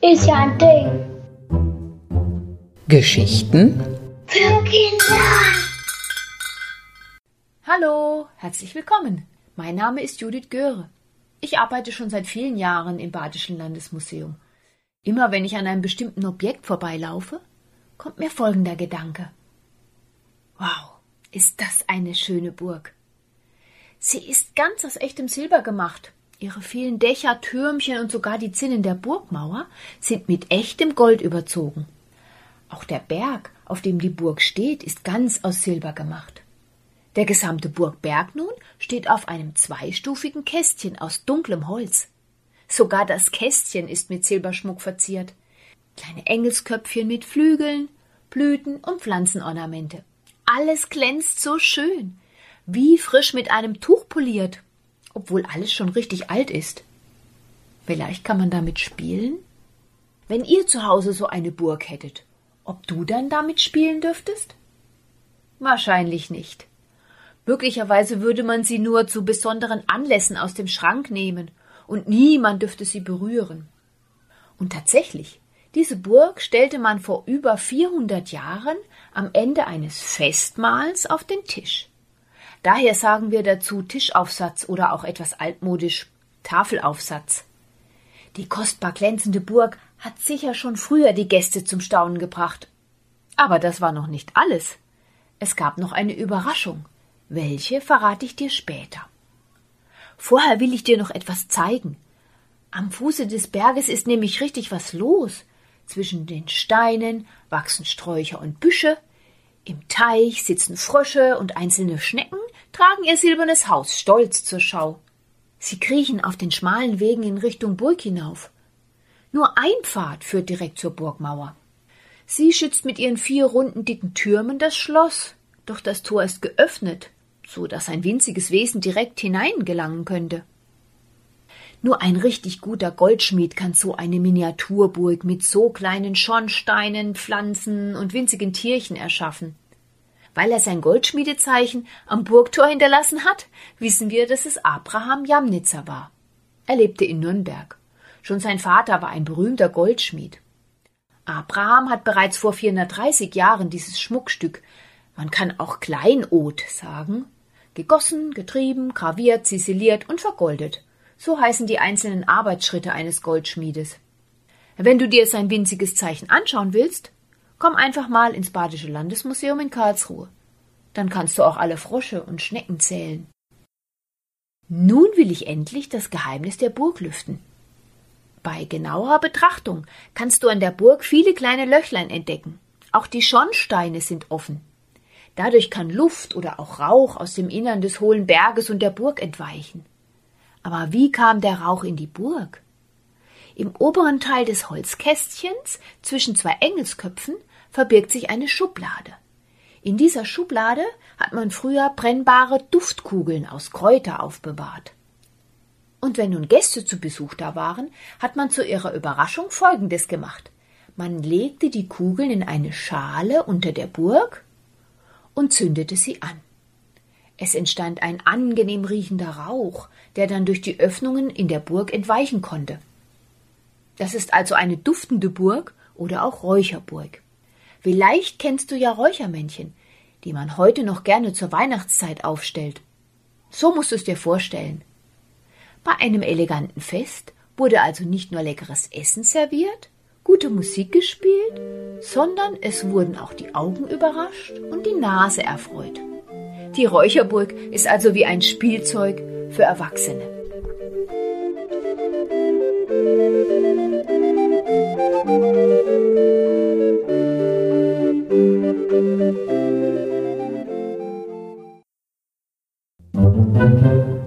Ist ja ein Ding. Geschichten Für Kinder. Hallo, herzlich willkommen. Mein Name ist Judith Göre. Ich arbeite schon seit vielen Jahren im Badischen Landesmuseum. Immer wenn ich an einem bestimmten Objekt vorbeilaufe, kommt mir folgender Gedanke. Wow, ist das eine schöne Burg. Sie ist ganz aus echtem Silber gemacht. Ihre vielen Dächer, Türmchen und sogar die Zinnen der Burgmauer sind mit echtem Gold überzogen. Auch der Berg, auf dem die Burg steht, ist ganz aus Silber gemacht. Der gesamte Burgberg nun steht auf einem zweistufigen Kästchen aus dunklem Holz. Sogar das Kästchen ist mit Silberschmuck verziert. Kleine Engelsköpfchen mit Flügeln, Blüten und Pflanzenornamente. Alles glänzt so schön, wie frisch mit einem Tuch poliert obwohl alles schon richtig alt ist. Vielleicht kann man damit spielen? Wenn ihr zu Hause so eine Burg hättet, ob du dann damit spielen dürftest? Wahrscheinlich nicht. Möglicherweise würde man sie nur zu besonderen Anlässen aus dem Schrank nehmen, und niemand dürfte sie berühren. Und tatsächlich, diese Burg stellte man vor über vierhundert Jahren am Ende eines Festmahls auf den Tisch. Daher sagen wir dazu Tischaufsatz oder auch etwas altmodisch Tafelaufsatz. Die kostbar glänzende Burg hat sicher schon früher die Gäste zum Staunen gebracht. Aber das war noch nicht alles. Es gab noch eine Überraschung. Welche verrate ich dir später. Vorher will ich dir noch etwas zeigen. Am Fuße des Berges ist nämlich richtig was los. Zwischen den Steinen wachsen Sträucher und Büsche, im Teich sitzen Frösche und einzelne Schnecken tragen ihr silbernes Haus stolz zur Schau. Sie kriechen auf den schmalen Wegen in Richtung Burg hinauf. Nur ein Pfad führt direkt zur Burgmauer. Sie schützt mit ihren vier runden dicken Türmen das Schloss, doch das Tor ist geöffnet, so dass ein winziges Wesen direkt hineingelangen könnte. Nur ein richtig guter Goldschmied kann so eine Miniaturburg mit so kleinen Schornsteinen, Pflanzen und winzigen Tierchen erschaffen. Weil er sein Goldschmiedezeichen am Burgtor hinterlassen hat, wissen wir, dass es Abraham Jamnitzer war. Er lebte in Nürnberg. Schon sein Vater war ein berühmter Goldschmied. Abraham hat bereits vor 430 Jahren dieses Schmuckstück, man kann auch Kleinod sagen, gegossen, getrieben, graviert, ziseliert und vergoldet. So heißen die einzelnen Arbeitsschritte eines Goldschmiedes. Wenn du dir sein winziges Zeichen anschauen willst, komm einfach mal ins Badische Landesmuseum in Karlsruhe. Dann kannst du auch alle Frosche und Schnecken zählen. Nun will ich endlich das Geheimnis der Burg lüften. Bei genauer Betrachtung kannst du an der Burg viele kleine Löchlein entdecken. Auch die Schornsteine sind offen. Dadurch kann Luft oder auch Rauch aus dem Innern des hohlen Berges und der Burg entweichen. Aber wie kam der Rauch in die Burg? Im oberen Teil des Holzkästchens zwischen zwei Engelsköpfen verbirgt sich eine Schublade. In dieser Schublade hat man früher brennbare Duftkugeln aus Kräuter aufbewahrt. Und wenn nun Gäste zu Besuch da waren, hat man zu ihrer Überraschung Folgendes gemacht. Man legte die Kugeln in eine Schale unter der Burg und zündete sie an. Es entstand ein angenehm riechender Rauch, der dann durch die Öffnungen in der Burg entweichen konnte. Das ist also eine duftende Burg oder auch Räucherburg. Vielleicht kennst du ja Räuchermännchen, die man heute noch gerne zur Weihnachtszeit aufstellt. So musst du es dir vorstellen. Bei einem eleganten Fest wurde also nicht nur leckeres Essen serviert, gute Musik gespielt, sondern es wurden auch die Augen überrascht und die Nase erfreut. Die Räucherburg ist also wie ein Spielzeug für Erwachsene. Musik